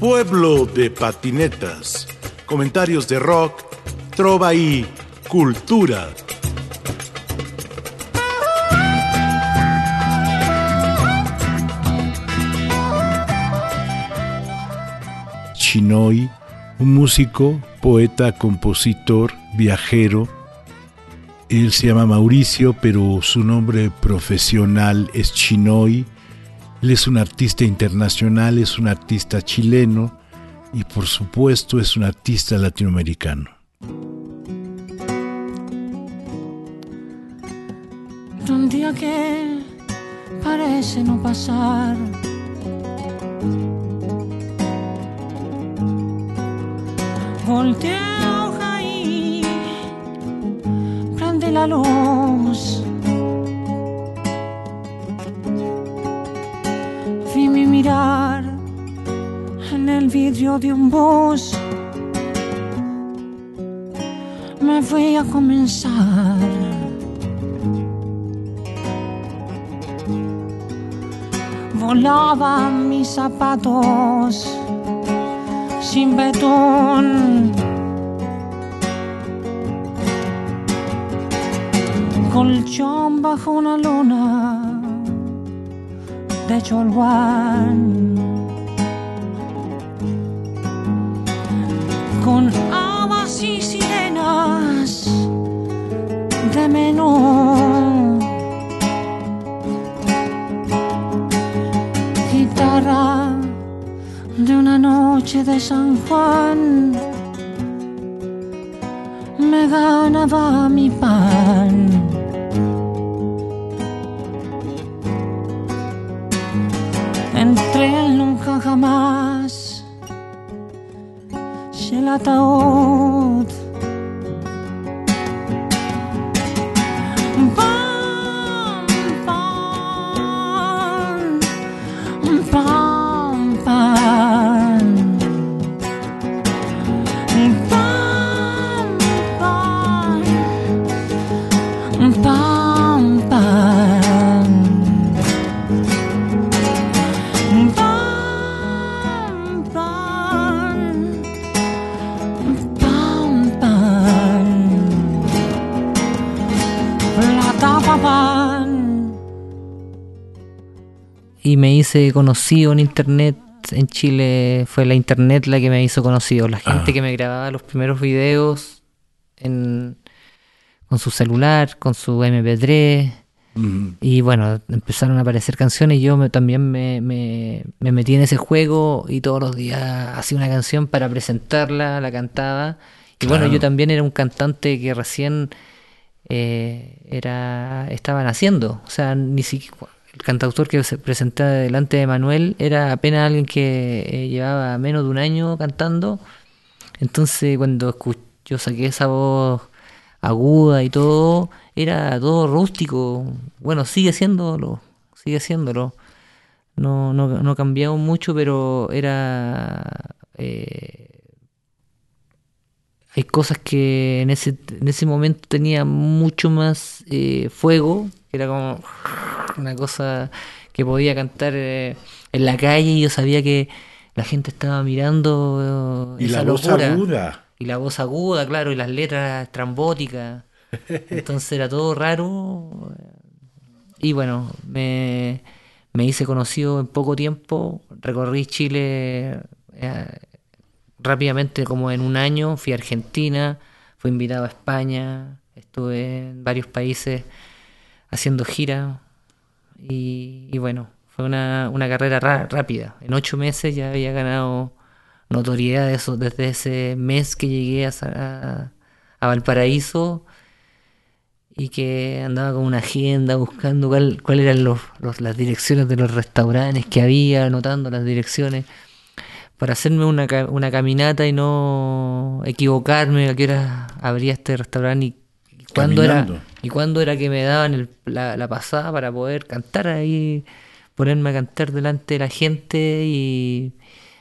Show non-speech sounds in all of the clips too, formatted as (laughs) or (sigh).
Pueblo de patinetas. Comentarios de rock, trova y cultura. Chinoy, un músico, poeta, compositor, viajero. Él se llama Mauricio, pero su nombre profesional es Chinoy. Él es un artista internacional, es un artista chileno y por supuesto es un artista latinoamericano. Un día que parece no pasar Voltea y prende la luz. Vidrio de un bus. Me voy a comenzar. Volaban mis zapatos sin betón. Colchón bajo una luna de cholguán. Con aguas y sirenas de menú. Guitarra de una noche de San Juan me ganaba mi pan. Entre el nunca jamás y el y me hice conocido en internet. En Chile fue la internet la que me hizo conocido. La gente ah. que me grababa los primeros videos con su celular, con su MP3. Y bueno, empezaron a aparecer canciones y yo también me, me, metí en ese juego y todos los días hacía una canción para presentarla, la cantaba. Y bueno, yo también era un cantante que recién eh, era estaban haciendo. O sea, ni siquiera el cantautor que se presentaba delante de Manuel era apenas alguien que eh, llevaba menos de un año cantando. Entonces cuando yo saqué esa voz aguda y todo, era todo rústico. Bueno, sigue siéndolo, sigue siéndolo. No, no, no cambiado mucho, pero era... Eh, hay cosas que en ese, en ese momento tenía mucho más eh, fuego era como una cosa que podía cantar eh, en la calle y yo sabía que la gente estaba mirando eh, y la voz aguda. Y la voz aguda claro y las letras trambóticas (laughs) entonces era todo raro. Y bueno me, hice conocido en poco tiempo. Recorrí Chile eh, rápidamente como en un año. Fui a Argentina fui invitado a España. Estuve en varios países haciendo gira y, bueno, fue una, una carrera rápida. En ocho meses ya había ganado notoriedad eso, desde ese mes que llegué a, a, Valparaíso y que andaba con una agenda buscando cuáles cuál eran los, las direcciones de los restaurantes que había, anotando las direcciones para hacerme una, una caminata y no equivocarme a qué hora abría este restaurante y cuándo era y cuándo era que me daban la, pasada para poder cantar ahí, ponerme a cantar delante de la gente y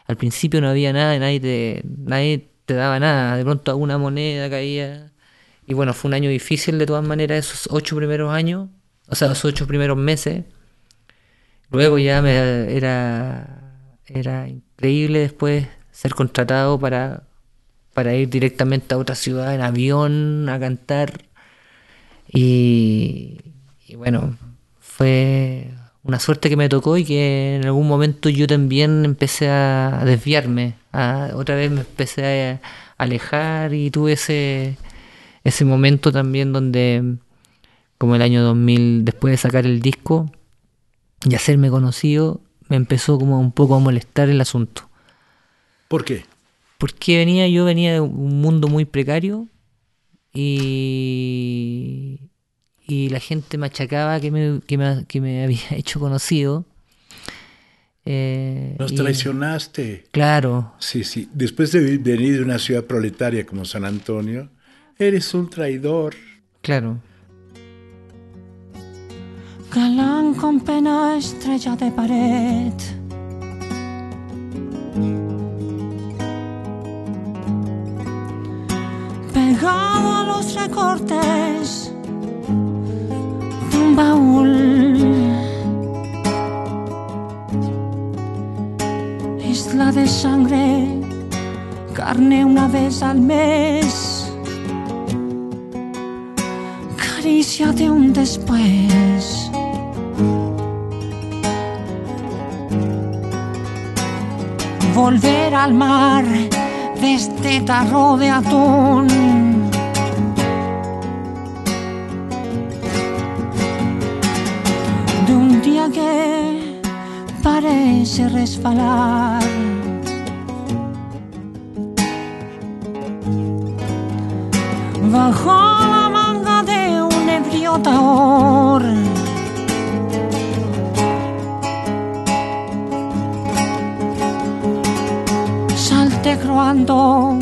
al principio no había nada, nadie te, nadie te daba nada, de pronto alguna moneda caía. Y bueno, fue un año difícil de todas maneras, esos ocho primeros años, o sea, esos ocho primeros meses. Luego ya me era era increíble después ser contratado para, para ir directamente a otra ciudad en avión a cantar. Y, y bueno, fue una suerte que me tocó y que en algún momento yo también empecé a desviarme. A, otra vez me empecé a alejar y tuve ese, ese momento también donde, como el año 2000, después de sacar el disco y hacerme conocido, me empezó como un poco a molestar el asunto. ¿Por qué? Porque venía, yo venía de un mundo muy precario y, y la gente me achacaba que me, que me, que me (laughs) había hecho conocido. Eh, Nos y- traicionaste. Claro, Sí, sí. Después de venir de una ciudad proletaria como San Antonio, eres un traidor. claro. Galán con pena estrella de pared. Pegado a los recortes de un baúl. Isla de sangre, carne una vez al mes. Caricia de un después. Volver al mar de este tarro de atún. Que parece resbalar. Bajo la manga de un ebrio taor. Salte croando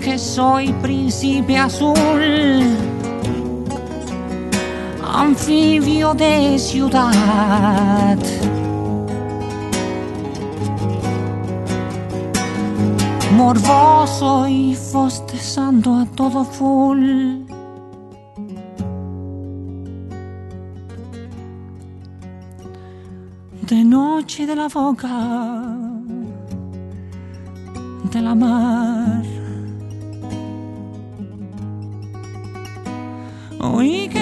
que soy príncipe azul, anfibio de ciudad. Morboso y fostezando a todo full. De noche de la boca de la mar. Oí que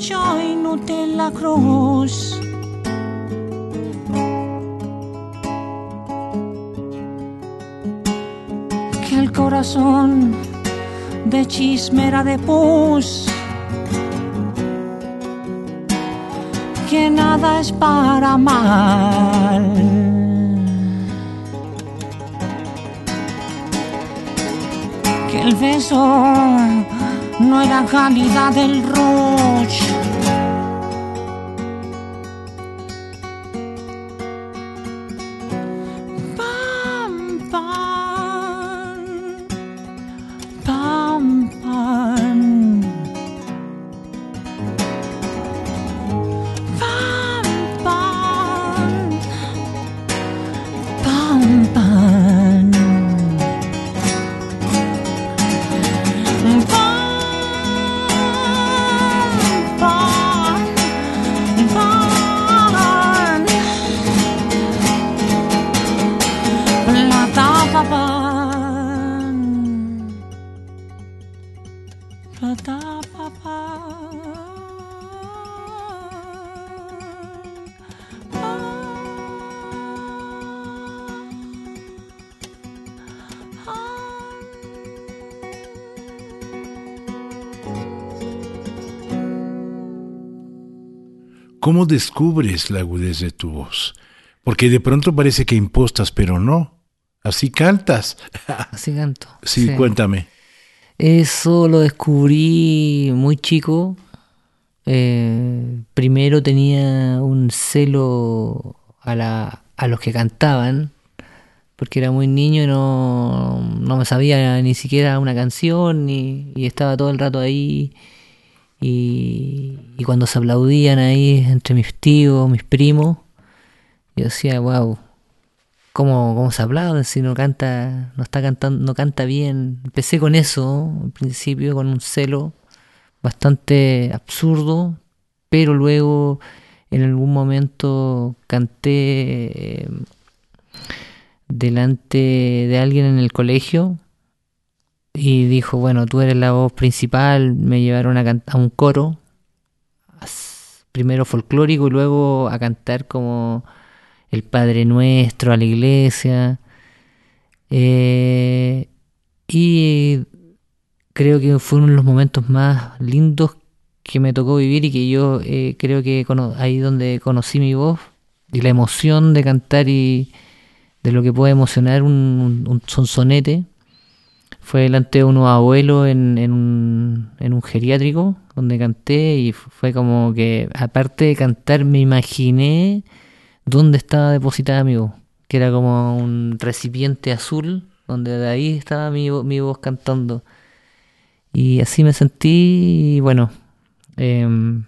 yo inútil la cruz. Que el corazón de chismera de pus. Que nada es para mal. que el beso no era calidad del Rouge. ¿Cómo descubres la agudez de tu voz? Porque de pronto parece que impostas, pero no. Así cantas. (laughs) Así canto. Sí, cuéntame. Eso lo descubrí muy chico. Eh, primero tenía un celo a, la, a los que cantaban, porque era muy niño y no, no me sabía ni siquiera una canción y, y estaba todo el rato ahí. Y, cuando se aplaudían ahí entre mis tíos, mis primos, yo decía, wow, ¿cómo, cómo se aplauden si no canta, no está cantando, no canta bien? Empecé con eso, al principio, con un celo bastante absurdo, pero luego en algún momento canté eh, delante de alguien en el colegio y dijo, bueno, tú eres la voz principal, me llevaron a, a un coro, primero folclórico y luego a cantar como el Padre Nuestro a la iglesia. Eh, y creo que fueron los momentos más lindos que me tocó vivir y que yo eh, creo que ahí donde conocí mi voz y la emoción de cantar y de lo que puede emocionar un, un, un sonsonete fue delante de unos abuelos en, un, geriátrico donde canté y fue como que aparte de cantar me imaginé dónde estaba depositada mi voz, que era como un recipiente azul donde de ahí estaba mi, mi voz cantando. Y así me sentí y bueno, em,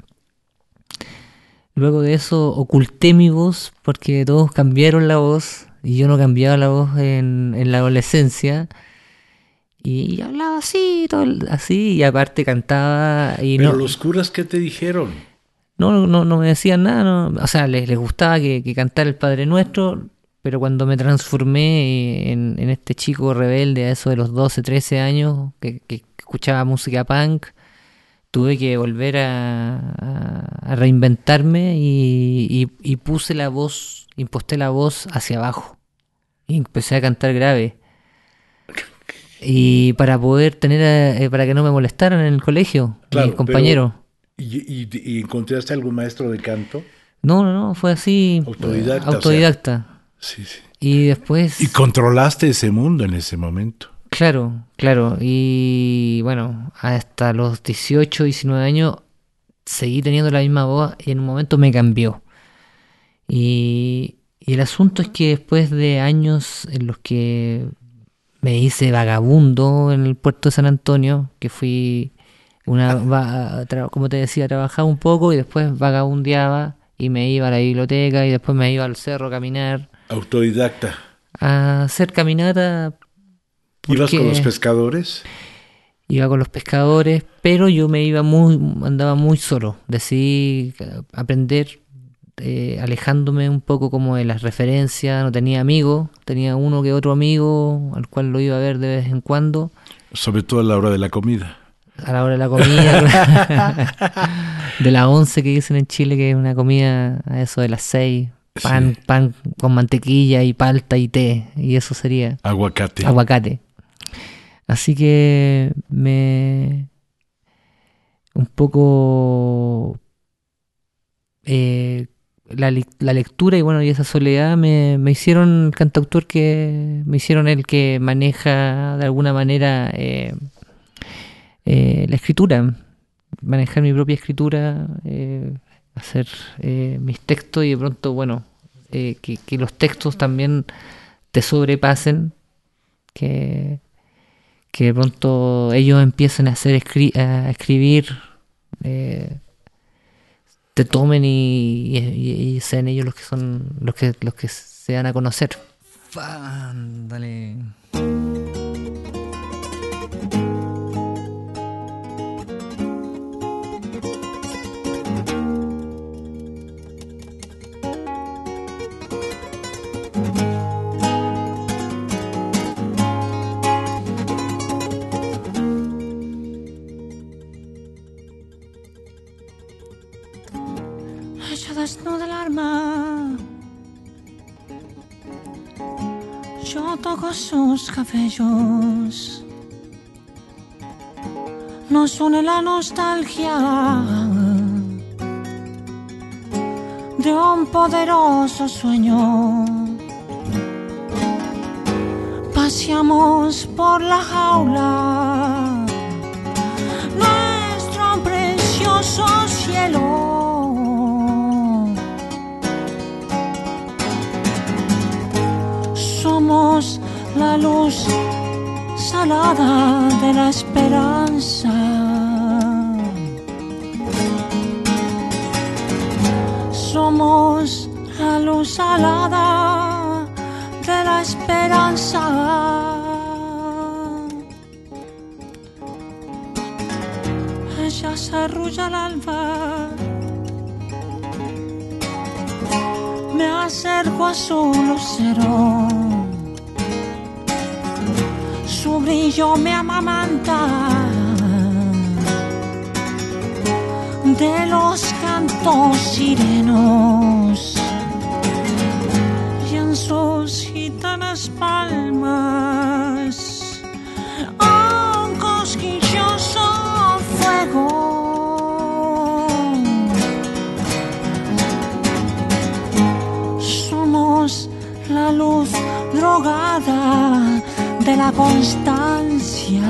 luego de eso oculté mi voz porque todos cambiaron la voz y yo no cambiaba la voz en la adolescencia. Y hablaba así, todo el- así, y aparte cantaba y Pero no, los curas, ¿qué te dijeron? no, no, no me decían nada, no. o sea, les, les gustaba que, que cantara el Padre Nuestro, pero cuando me transformé en, en este chico rebelde a eso de los 12, 13 años, que, que escuchaba música punk, tuve que volver a, a- a reinventarme y, y- y puse la voz, imposté la voz hacia abajo y empecé a cantar grave. Y para poder tener, eh, para que no me molestaran en el colegio, Claro, mis compañeros. ¿Y, y- y encontraste algún maestro de canto? No, no, no, fue así. Autodidacta, o sea. autodidacta. Sí, sí. Y después. Y controlaste ese mundo en ese momento. Claro, claro. Y bueno, hasta los 18, 19 años seguí teniendo la misma voz y en un momento me cambió. Y, y el asunto es que después de años en los que me hice vagabundo en el puerto de San Antonio, que fui una, va- tra- como te decía, trabajaba un poco y después vagabundeaba y me iba a la biblioteca y después me iba al cerro a caminar, Autodidacta. a hacer caminata ¿Ibas con los pescadores? iba con los pescadores, pero yo me iba muy, andaba muy solo. Decidí aprender eh, alejándome un poco como de las referencias, no tenía amigos, tenía uno que otro amigo al cual lo iba a ver de vez en cuando, Sobre todo a la hora de la comida. a la hora de la comida, (laughs) de las 11 que dicen en Chile, que es una comida a eso de las 6, pan, Sí. pan con mantequilla y palta y té, y eso sería Aguacate. aguacate. Así que me un poco eh, la, la lectura y bueno y esa soledad me, me hicieron el cantautor que me hicieron el que maneja de alguna manera eh, eh, la escritura manejar mi propia escritura eh, hacer mis textos y de pronto bueno que, los textos también te sobrepasen que, que de pronto ellos empiecen a hacer a escribir te tomen y, sean ellos los que son los que los que se dan a conocer Ándale. Ella desnuda el alma. Yo toco sus cabellos. Nos une la nostalgia de un poderoso sueño. Paseamos por la jaula la luz salada de la esperanza. Somos la luz salada de la esperanza. Ella se arrulla al alba. Me acerco a su lucero. Brillo me amamanta. De los cantos sirenos y en sus gitanas palmas de la constancia.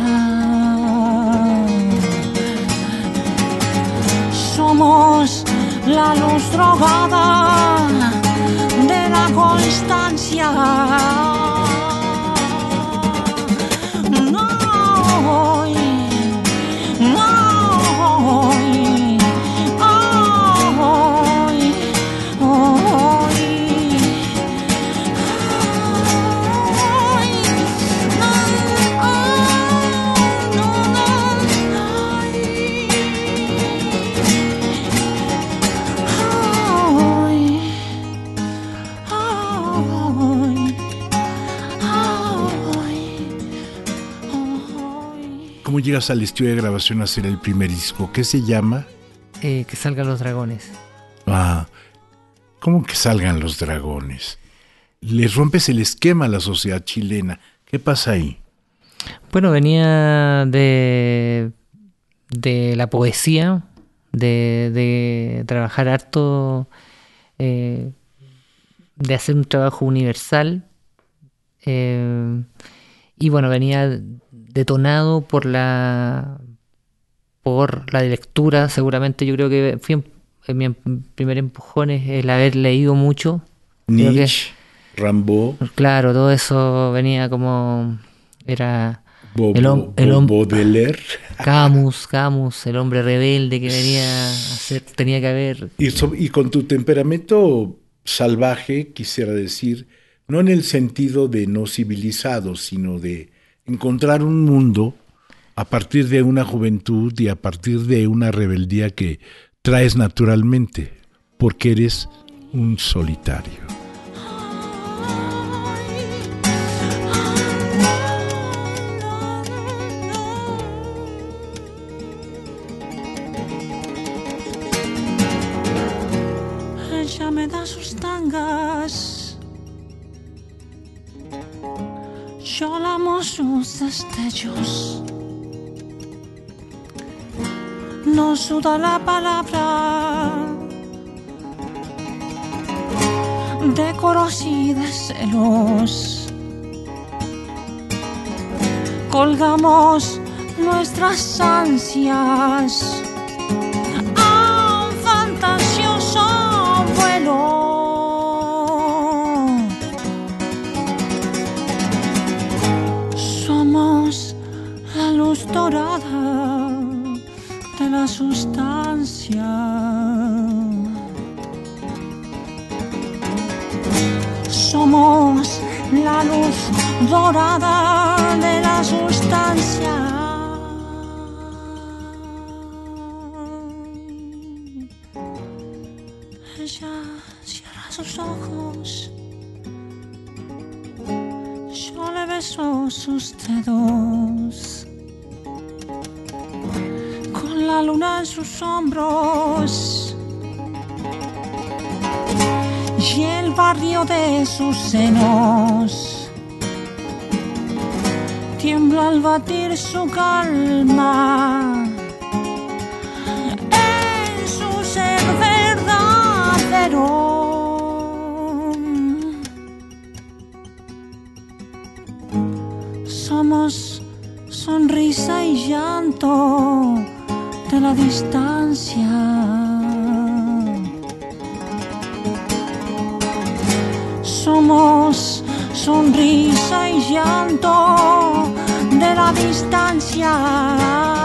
Somos la luz drogada de la constancia. Llegas al estudio de grabación a hacer el primer disco? ¿Qué se llama? Eh, que salgan los dragones. Ah, ¿cómo que salgan los dragones? Les rompes el esquema a la sociedad chilena. ¿Qué pasa ahí? Bueno, venía de, de la poesía, de, de trabajar harto, eh, de hacer un trabajo universal. eh, y bueno, venía detonado por la por la lectura, seguramente yo creo que fui en, en mi em- primer empujón es el haber leído mucho. Que- Nietzsche, Rambo, Claro, todo eso venía como era Bo- El hom- el hom-. (laughs) Camus, Camus, el hombre rebelde que venía a hacer, tenía que haber. Y, so- y con tu temperamento salvaje, quisiera decir, no en el sentido de no civilizado, sino de encontrar un mundo a partir de una juventud y a partir de una rebeldía que traes naturalmente, porque eres un solitario. Yo lamo sus destellos. No suda la palabra. De coros y de celos. Colgamos nuestras ansias la sustancia. Somos la luz dorada de la sustancia. Ella cierra sus ojos. Yo le beso sus dedos. Hombros. Y el barrio de sus senos. Tiembla al batir su calma distancia. Somos sonrisa y llanto de la distancia.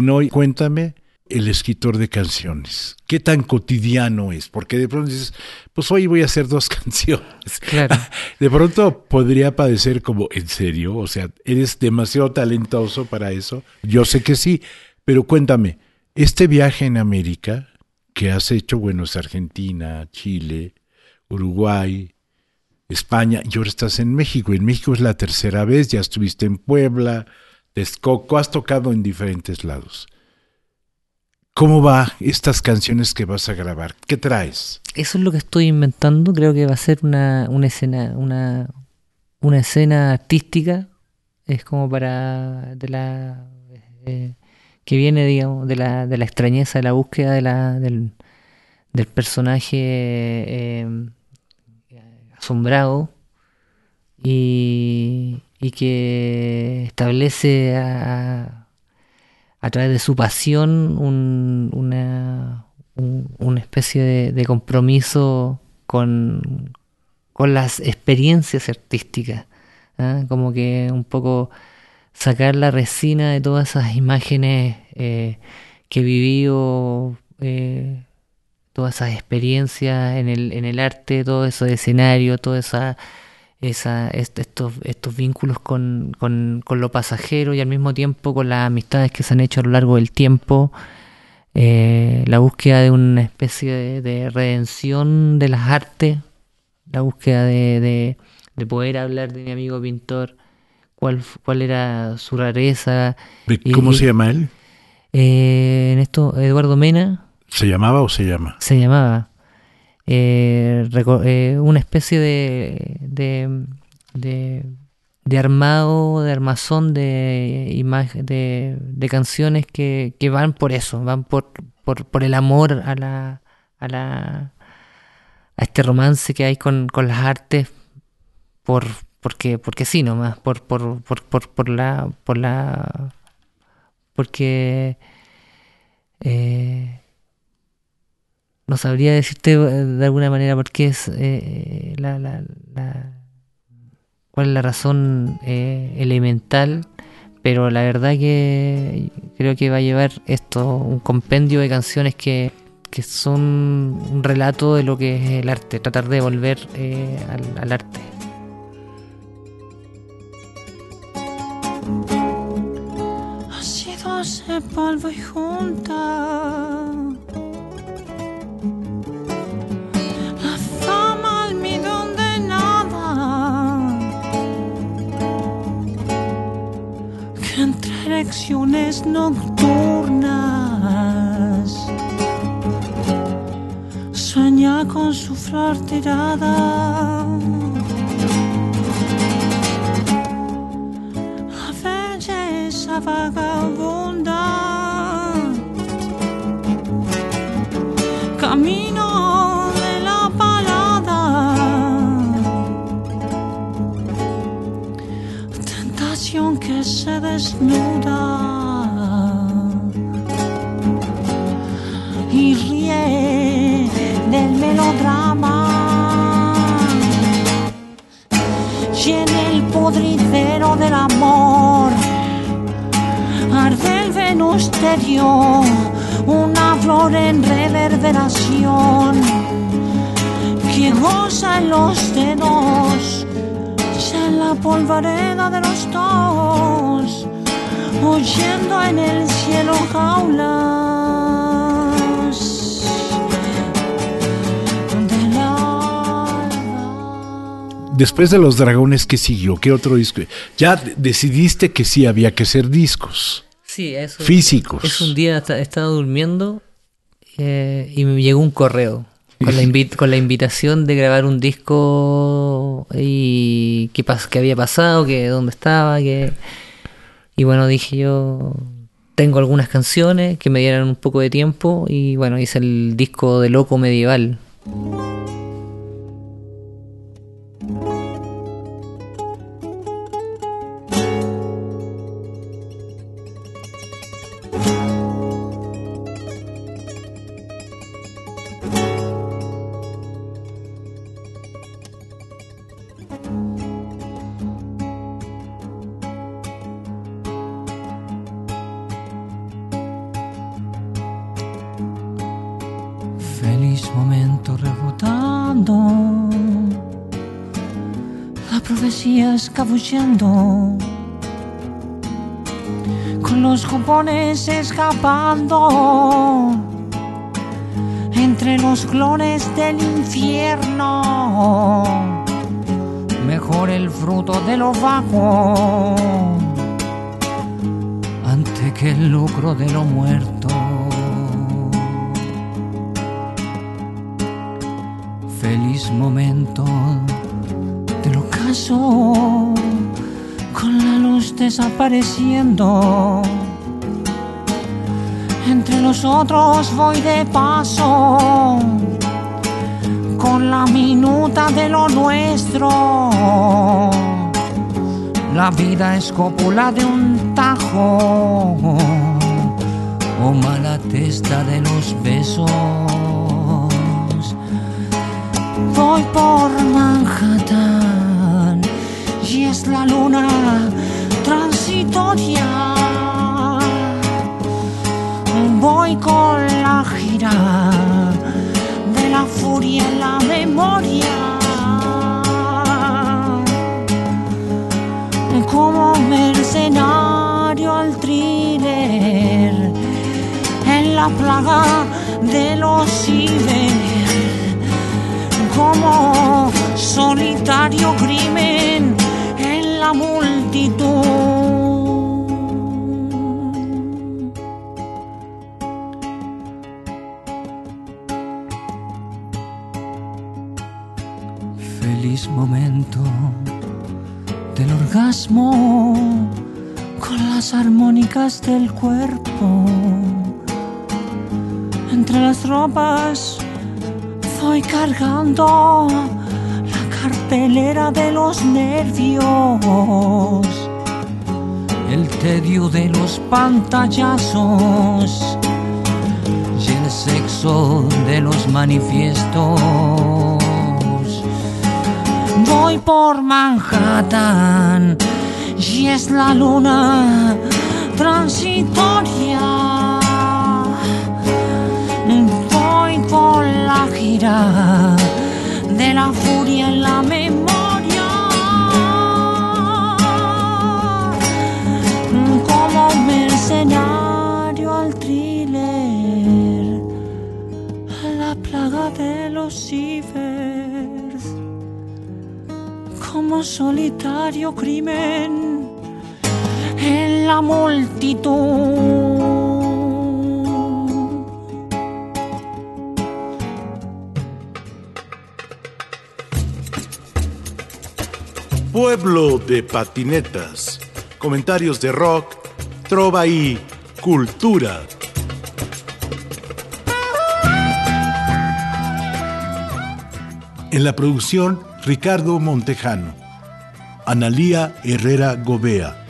Chinoy, cuéntame el escritor de canciones. ¿Qué tan cotidiano es? Porque de pronto dices, pues hoy voy a hacer dos (laughs) canciones. Claro. De pronto podría padecer como, ¿en serio? O sea, ¿eres demasiado talentoso para eso? Yo sé que sí, pero cuéntame, este viaje en América que has hecho, bueno, es Argentina, Chile, Uruguay, España, y ahora estás en México. En México es la tercera vez, ya estuviste en Puebla, Texcoco, has tocado en diferentes lados. ¿Cómo va estas canciones que vas a grabar? ¿Qué traes? Eso es lo que estoy inventando. Creo que va a ser una, una escena, una, una escena artística. Es como para de la eh, que viene, digamos, de la, de la extrañeza, de la búsqueda de la, del, del personaje eh, asombrado y, y que establece a, través de su pasión un, una, un- una especie de, compromiso con, con las experiencias artísticas. ¿ah? Como que un poco sacar la resina de todas esas imágenes eh, que he vivido, eh, todas esas experiencias en el, en el arte, todo eso de escenario, toda esa esa, est- estos, estos vínculos con, con, con lo pasajero y al mismo tiempo con las amistades que se han hecho a lo largo del tiempo, eh, la búsqueda de una especie de, de redención de las artes, la búsqueda de, de, de poder hablar de mi amigo pintor, cuál, cuál era su rareza. ¿De Y- ¿Cómo y- se llama él? Eh, en esto, Eduardo Mena ¿Se llamaba o se llama? se llamaba eh, eh, una especie de, de, de, armado, de armazón de, de, de canciones que, que van por eso, van por, por, por el amor a la, a la a este romance que hay con, con las artes por porque porque sí nomás por por, por, por, por la por la porque eh, no sabría decirte eh, de alguna manera por qué es eh, la, la, la- cuál es la razón eh, elemental, pero la verdad que creo que va a llevar esto un compendio de canciones que, que son un relato de lo que es el arte, tratar de volver al, arte. Ha sido polvo y junta. Entre elecciones nocturnas sueña con su flor tirada. La belleza vagabunda se desnuda Y ríe del melodrama. Y en el podridero del amor arde el venusterio, una flor en reverberación que goza en los dedos la polvareda de los dos, oyendo en el cielo jaulas del alba. Después de Los Dragones, ¿qué siguió? ¿Qué otro disco? Ya de- decidiste que sí había que hacer discos Sí, eso. físicos. Es un día esta- estaba durmiendo eh, y me llegó un correo con la, (laughs) invi- con la invitación de grabar un disco y qué, pas- qué había pasado, que dónde estaba, que y bueno dije yo tengo algunas canciones que me dieran un poco de tiempo y bueno hice el disco de Loco Medieval. Escapando entre los clones del infierno. Mejor el fruto de lo vago ante que el lucro de lo muerto. Feliz momento del ocaso con la luz desapareciendo entre los otros voy de paso con la minuta de lo nuestro. La vida es cópula de un tajo o mala testa de los besos. Voy por Manhattan y es la luna transitoria con la gira de la furia en la memoria. Como mercenario al thriller en la plaga de los ciber. Como solitario crimen en la multitud. Con las armónicas del cuerpo. Entre las ropas voy cargando la cartelera de los nervios, el tedio de los pantallazos y el sexo de los manifiestos voy por Manhattan y es la luna transitoria. Voy por la gira de la furia en la memoria. Como mercenario al thriller, la plaga de los cibers como solitario crimen en la multitud. Pueblo de patinetas. Comentarios de rock, trova y cultura. En la producción Ricardo Montejano, Analía Herrera Gobea,